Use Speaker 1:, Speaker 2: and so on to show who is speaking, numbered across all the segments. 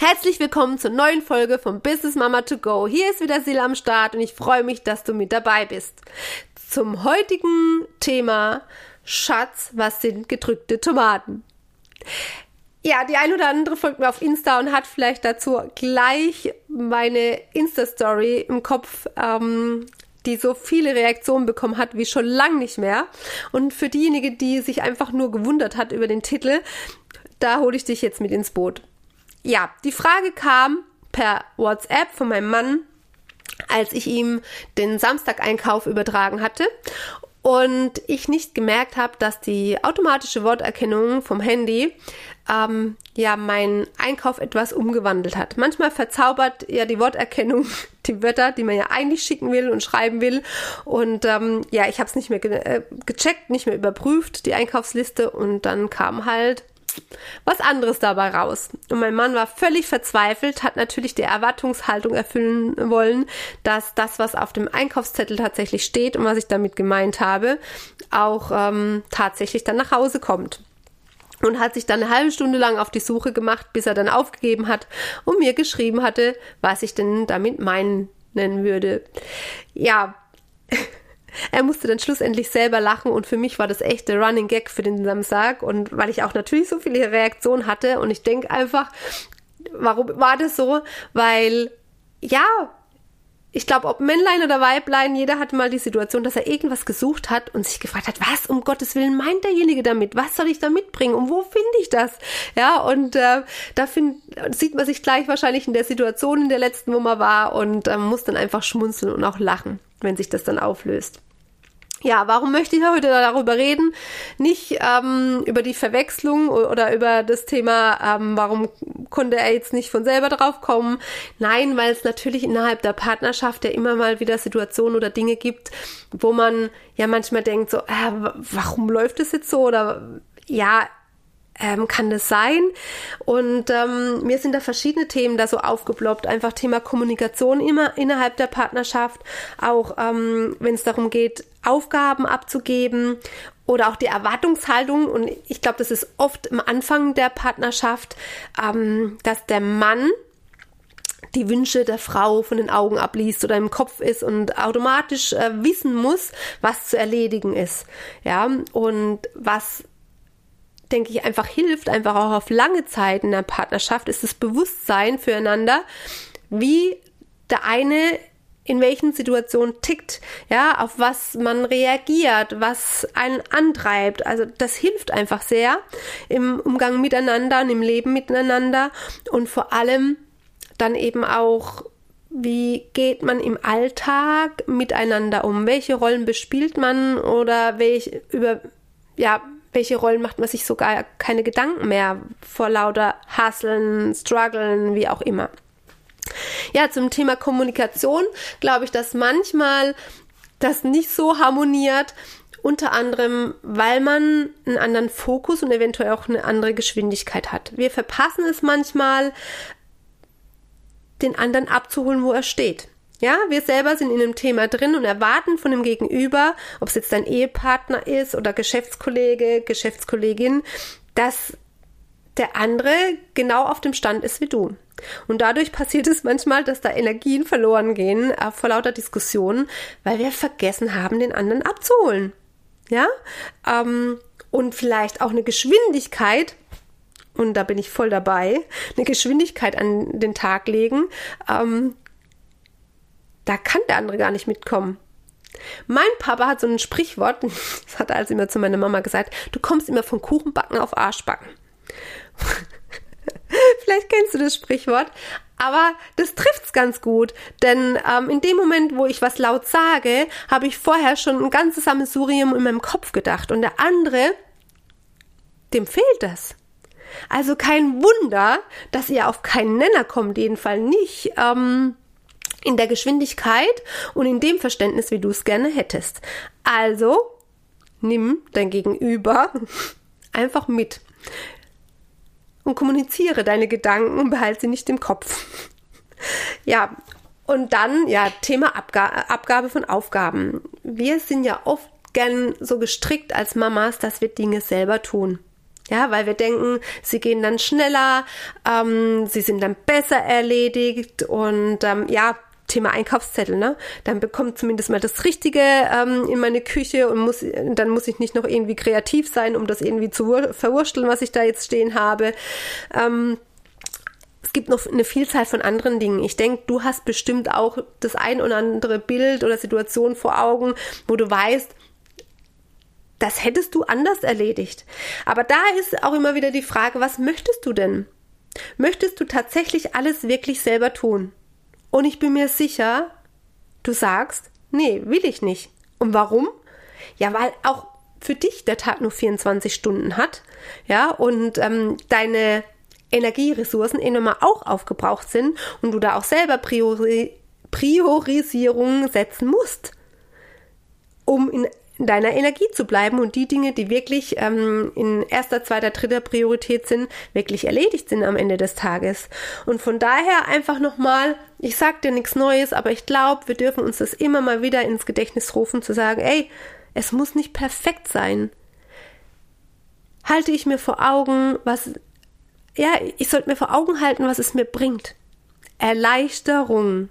Speaker 1: Herzlich willkommen zur neuen Folge von Business Mama to Go. Hier ist wieder Sil am Start und ich freue mich, dass du mit dabei bist. Zum heutigen Thema Schatz, was sind gedrückte Tomaten? Ja, die ein oder andere folgt mir auf Insta und hat vielleicht dazu gleich meine Insta-Story im Kopf, ähm, die so viele Reaktionen bekommen hat wie schon lang nicht mehr. Und für diejenige, die sich einfach nur gewundert hat über den Titel, da hole ich dich jetzt mit ins Boot. Ja, die Frage kam per WhatsApp von meinem Mann, als ich ihm den Samstag-Einkauf übertragen hatte und ich nicht gemerkt habe, dass die automatische Worterkennung vom Handy ähm, ja meinen Einkauf etwas umgewandelt hat. Manchmal verzaubert ja die Worterkennung die Wörter, die man ja eigentlich schicken will und schreiben will. Und ähm, ja, ich habe es nicht mehr ge äh, gecheckt, nicht mehr überprüft, die Einkaufsliste. Und dann kam halt was anderes dabei raus. Und mein Mann war völlig verzweifelt, hat natürlich die Erwartungshaltung erfüllen wollen, dass das, was auf dem Einkaufszettel tatsächlich steht und was ich damit gemeint habe, auch ähm, tatsächlich dann nach Hause kommt. Und hat sich dann eine halbe Stunde lang auf die Suche gemacht, bis er dann aufgegeben hat und mir geschrieben hatte, was ich denn damit meinen würde. Ja, er musste dann schlussendlich selber lachen und für mich war das echt der Running Gag für den Samstag und weil ich auch natürlich so viele Reaktionen hatte und ich denke einfach, warum war das so? Weil ja, ich glaube, ob Männlein oder Weiblein, jeder hatte mal die Situation, dass er irgendwas gesucht hat und sich gefragt hat, was um Gottes Willen meint derjenige damit? Was soll ich da mitbringen? Und wo finde ich das? Ja, und äh, da find, sieht man sich gleich wahrscheinlich in der Situation in der letzten, wo man war und äh, muss dann einfach schmunzeln und auch lachen, wenn sich das dann auflöst. Ja, warum möchte ich heute darüber reden? Nicht ähm, über die Verwechslung oder über das Thema, ähm, warum konnte er jetzt nicht von selber drauf kommen. Nein, weil es natürlich innerhalb der Partnerschaft ja immer mal wieder Situationen oder Dinge gibt, wo man ja manchmal denkt, so, äh, warum läuft es jetzt so? Oder ja, ähm, kann das sein? Und ähm, mir sind da verschiedene Themen da so aufgeploppt. Einfach Thema Kommunikation immer innerhalb der Partnerschaft, auch ähm, wenn es darum geht, Aufgaben abzugeben oder auch die Erwartungshaltung. Und ich glaube, das ist oft am Anfang der Partnerschaft, ähm, dass der Mann die Wünsche der Frau von den Augen abliest oder im Kopf ist und automatisch äh, wissen muss, was zu erledigen ist. Ja, und was denke ich, einfach hilft, einfach auch auf lange Zeit in der Partnerschaft, ist das Bewusstsein füreinander, wie der eine in welchen Situationen tickt, ja, auf was man reagiert, was einen antreibt. Also das hilft einfach sehr im Umgang miteinander und im Leben miteinander und vor allem dann eben auch wie geht man im Alltag miteinander um? Welche Rollen bespielt man oder welche über ja, welche Rollen macht man sich sogar keine Gedanken mehr vor lauter Hasseln, Struggeln, wie auch immer. Ja, zum Thema Kommunikation glaube ich, dass manchmal das nicht so harmoniert, unter anderem, weil man einen anderen Fokus und eventuell auch eine andere Geschwindigkeit hat. Wir verpassen es manchmal, den anderen abzuholen, wo er steht. Ja, wir selber sind in einem Thema drin und erwarten von dem Gegenüber, ob es jetzt dein Ehepartner ist oder Geschäftskollege, Geschäftskollegin, dass der andere genau auf dem Stand ist wie du. Und dadurch passiert es manchmal, dass da Energien verloren gehen äh, vor lauter Diskussionen, weil wir vergessen haben, den anderen abzuholen. Ja, ähm, und vielleicht auch eine Geschwindigkeit, und da bin ich voll dabei, eine Geschwindigkeit an den Tag legen, ähm, da kann der andere gar nicht mitkommen. Mein Papa hat so ein Sprichwort, das hat er also immer zu meiner Mama gesagt, du kommst immer von Kuchenbacken auf Arschbacken. Vielleicht kennst du das Sprichwort, aber das trifft's ganz gut, denn ähm, in dem Moment, wo ich was laut sage, habe ich vorher schon ein ganzes Sammelsurium in meinem Kopf gedacht und der andere, dem fehlt das. Also kein Wunder, dass ihr auf keinen Nenner kommt, jedenfalls nicht. Ähm, in der Geschwindigkeit und in dem Verständnis, wie du es gerne hättest. Also nimm dein Gegenüber einfach mit und kommuniziere deine Gedanken und behalte sie nicht im Kopf. ja, und dann, ja, Thema Abga Abgabe von Aufgaben. Wir sind ja oft gern so gestrickt als Mamas, dass wir Dinge selber tun. Ja, weil wir denken, sie gehen dann schneller, ähm, sie sind dann besser erledigt und ähm, ja, Thema Einkaufszettel, ne? Dann bekommt zumindest mal das Richtige ähm, in meine Küche und muss, dann muss ich nicht noch irgendwie kreativ sein, um das irgendwie zu verwursteln, was ich da jetzt stehen habe. Ähm, es gibt noch eine Vielzahl von anderen Dingen. Ich denke, du hast bestimmt auch das ein oder andere Bild oder Situation vor Augen, wo du weißt, das hättest du anders erledigt. Aber da ist auch immer wieder die Frage, was möchtest du denn? Möchtest du tatsächlich alles wirklich selber tun? Und ich bin mir sicher, du sagst, nee, will ich nicht. Und warum? Ja, weil auch für dich der Tag nur 24 Stunden hat, ja, und ähm, deine Energieressourcen eben mal auch aufgebraucht sind und du da auch selber Priori Priorisierungen setzen musst, um in deiner Energie zu bleiben und die Dinge, die wirklich ähm, in erster, zweiter, dritter Priorität sind, wirklich erledigt sind am Ende des Tages. Und von daher einfach nochmal, ich sag dir nichts Neues, aber ich glaube, wir dürfen uns das immer mal wieder ins Gedächtnis rufen, zu sagen, ey, es muss nicht perfekt sein. Halte ich mir vor Augen, was, ja, ich sollte mir vor Augen halten, was es mir bringt. Erleichterung.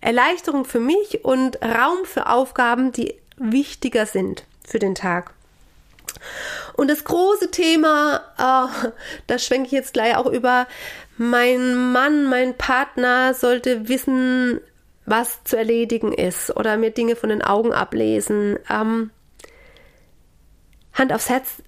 Speaker 1: Erleichterung für mich und Raum für Aufgaben, die wichtiger sind für den Tag. Und das große Thema, äh, da schwenke ich jetzt gleich auch über, mein Mann, mein Partner sollte wissen, was zu erledigen ist oder mir Dinge von den Augen ablesen. Ähm, Hand aufs Herz,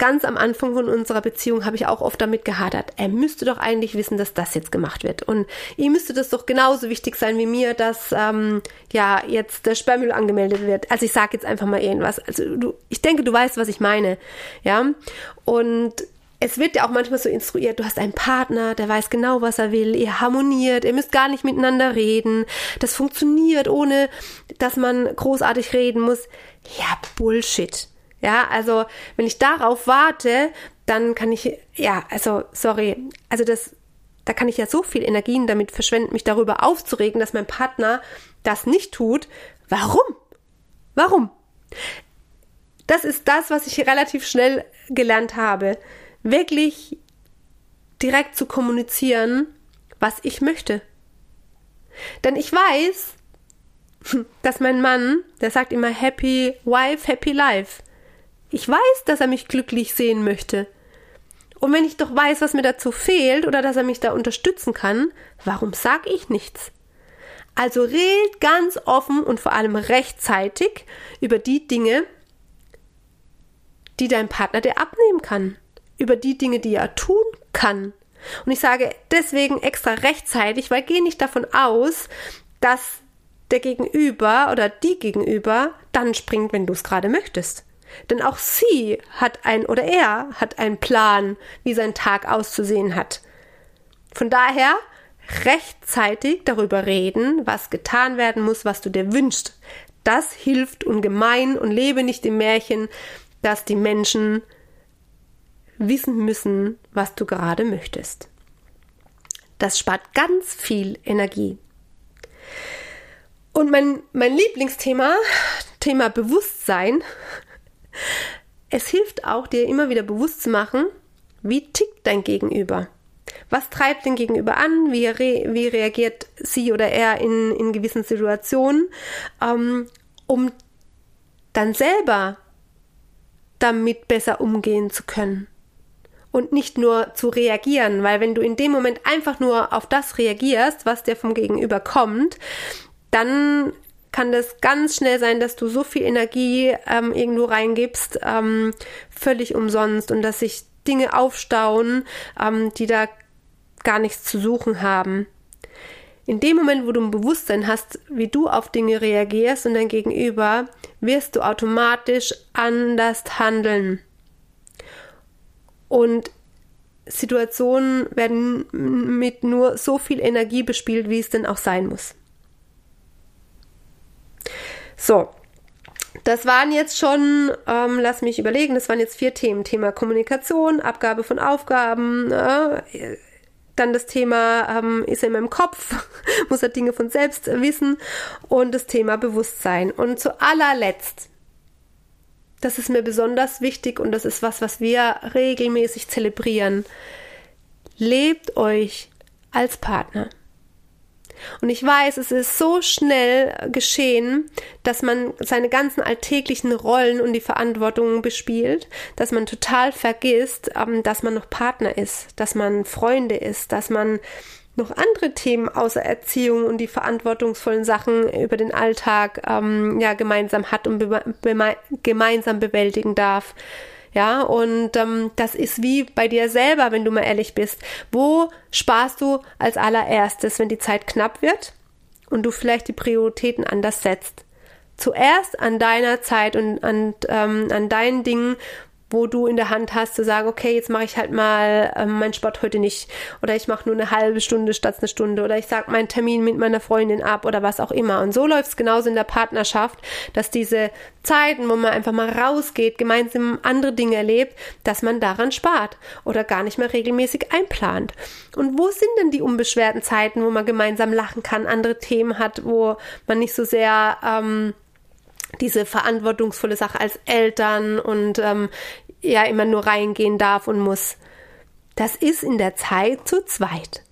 Speaker 1: ganz am Anfang von unserer Beziehung habe ich auch oft damit gehadert. Er müsste doch eigentlich wissen, dass das jetzt gemacht wird. Und ihm müsste das doch genauso wichtig sein wie mir, dass ähm, ja jetzt der Sperrmüll angemeldet wird. Also ich sage jetzt einfach mal irgendwas. Also du, ich denke, du weißt, was ich meine. Ja. Und es wird ja auch manchmal so instruiert, du hast einen Partner, der weiß genau, was er will, ihr harmoniert, ihr müsst gar nicht miteinander reden. Das funktioniert, ohne dass man großartig reden muss. Ja, Bullshit. Ja, also wenn ich darauf warte, dann kann ich, ja, also sorry, also das, da kann ich ja so viel Energien damit verschwenden, mich darüber aufzuregen, dass mein Partner das nicht tut. Warum? Warum? Das ist das, was ich relativ schnell gelernt habe. Wirklich direkt zu kommunizieren, was ich möchte. Denn ich weiß, dass mein Mann, der sagt immer Happy Wife, Happy Life. Ich weiß, dass er mich glücklich sehen möchte. Und wenn ich doch weiß, was mir dazu fehlt oder dass er mich da unterstützen kann, warum sag ich nichts? Also red ganz offen und vor allem rechtzeitig über die Dinge, die dein Partner dir abnehmen kann, über die Dinge, die er tun kann. Und ich sage deswegen extra rechtzeitig, weil geh nicht davon aus, dass der Gegenüber oder die Gegenüber dann springt, wenn du es gerade möchtest. Denn auch sie hat ein oder er hat einen Plan, wie sein Tag auszusehen hat. Von daher rechtzeitig darüber reden, was getan werden muss, was du dir wünschst. Das hilft ungemein und lebe nicht im Märchen, dass die Menschen wissen müssen, was du gerade möchtest. Das spart ganz viel Energie. Und mein, mein Lieblingsthema, Thema Bewusstsein, es hilft auch, dir immer wieder bewusst zu machen, wie tickt dein Gegenüber? Was treibt den Gegenüber an? Wie, re wie reagiert sie oder er in, in gewissen Situationen? Ähm, um dann selber damit besser umgehen zu können. Und nicht nur zu reagieren, weil wenn du in dem Moment einfach nur auf das reagierst, was dir vom Gegenüber kommt, dann kann das ganz schnell sein, dass du so viel Energie ähm, irgendwo reingibst, ähm, völlig umsonst und dass sich Dinge aufstauen, ähm, die da gar nichts zu suchen haben. In dem Moment, wo du ein Bewusstsein hast, wie du auf Dinge reagierst und dein Gegenüber, wirst du automatisch anders handeln. Und Situationen werden mit nur so viel Energie bespielt, wie es denn auch sein muss. So, das waren jetzt schon, ähm, lass mich überlegen, das waren jetzt vier Themen. Thema Kommunikation, Abgabe von Aufgaben, äh, dann das Thema, ähm, ist er in meinem Kopf, muss er Dinge von selbst wissen und das Thema Bewusstsein. Und zu allerletzt, das ist mir besonders wichtig und das ist was, was wir regelmäßig zelebrieren. Lebt euch als Partner. Und ich weiß, es ist so schnell geschehen, dass man seine ganzen alltäglichen Rollen und die Verantwortung bespielt, dass man total vergisst, ähm, dass man noch Partner ist, dass man Freunde ist, dass man noch andere Themen außer Erziehung und die verantwortungsvollen Sachen über den Alltag ähm, ja gemeinsam hat und be be gemeinsam bewältigen darf. Ja, und ähm, das ist wie bei dir selber, wenn du mal ehrlich bist. Wo sparst du als allererstes, wenn die Zeit knapp wird und du vielleicht die Prioritäten anders setzt? Zuerst an deiner Zeit und an, ähm, an deinen Dingen, wo du in der Hand hast zu sagen, okay, jetzt mache ich halt mal ähm, meinen Sport heute nicht oder ich mache nur eine halbe Stunde statt eine Stunde oder ich sage meinen Termin mit meiner Freundin ab oder was auch immer. Und so läuft es genauso in der Partnerschaft, dass diese Zeiten, wo man einfach mal rausgeht, gemeinsam andere Dinge erlebt, dass man daran spart oder gar nicht mehr regelmäßig einplant. Und wo sind denn die unbeschwerten Zeiten, wo man gemeinsam lachen kann, andere Themen hat, wo man nicht so sehr ähm, diese verantwortungsvolle Sache als Eltern und ähm, ja immer nur reingehen darf und muss. Das ist in der Zeit zu zweit.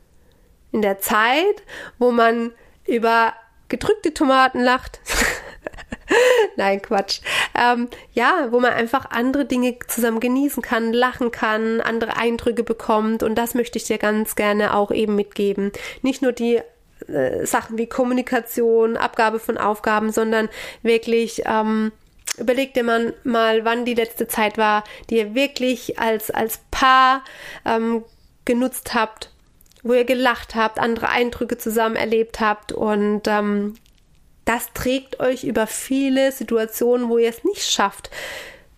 Speaker 1: In der Zeit, wo man über gedrückte Tomaten lacht. Nein, Quatsch. Ähm, ja, wo man einfach andere Dinge zusammen genießen kann, lachen kann, andere Eindrücke bekommt. Und das möchte ich dir ganz gerne auch eben mitgeben. Nicht nur die äh, Sachen wie Kommunikation, Abgabe von Aufgaben, sondern wirklich ähm, überleg dir man mal, wann die letzte Zeit war, die ihr wirklich als, als Paar ähm, genutzt habt, wo ihr gelacht habt, andere Eindrücke zusammen erlebt habt und ähm, das trägt euch über viele Situationen, wo ihr es nicht schafft,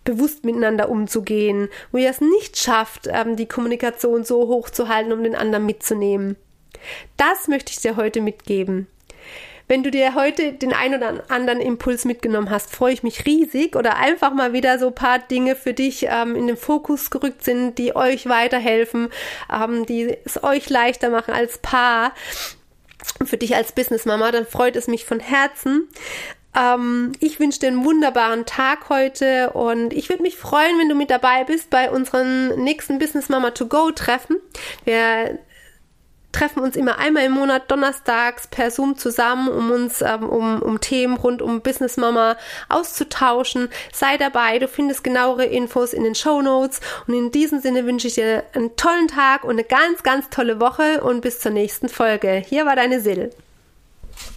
Speaker 1: bewusst miteinander umzugehen, wo ihr es nicht schafft, ähm, die Kommunikation so hoch zu halten, um den anderen mitzunehmen. Das möchte ich dir heute mitgeben. Wenn du dir heute den ein oder anderen Impuls mitgenommen hast, freue ich mich riesig oder einfach mal wieder so ein paar Dinge für dich ähm, in den Fokus gerückt sind, die euch weiterhelfen, ähm, die es euch leichter machen als Paar, für dich als Businessmama, dann freut es mich von Herzen. Ähm, ich wünsche dir einen wunderbaren Tag heute und ich würde mich freuen, wenn du mit dabei bist bei unseren nächsten Business Mama to Go Treffen. Wir treffen uns immer einmal im Monat donnerstags per Zoom zusammen, um uns ähm, um, um Themen rund um Business Mama auszutauschen. Sei dabei, du findest genauere Infos in den Show Notes. Und in diesem Sinne wünsche ich dir einen tollen Tag und eine ganz, ganz tolle Woche und bis zur nächsten Folge. Hier war deine Sil.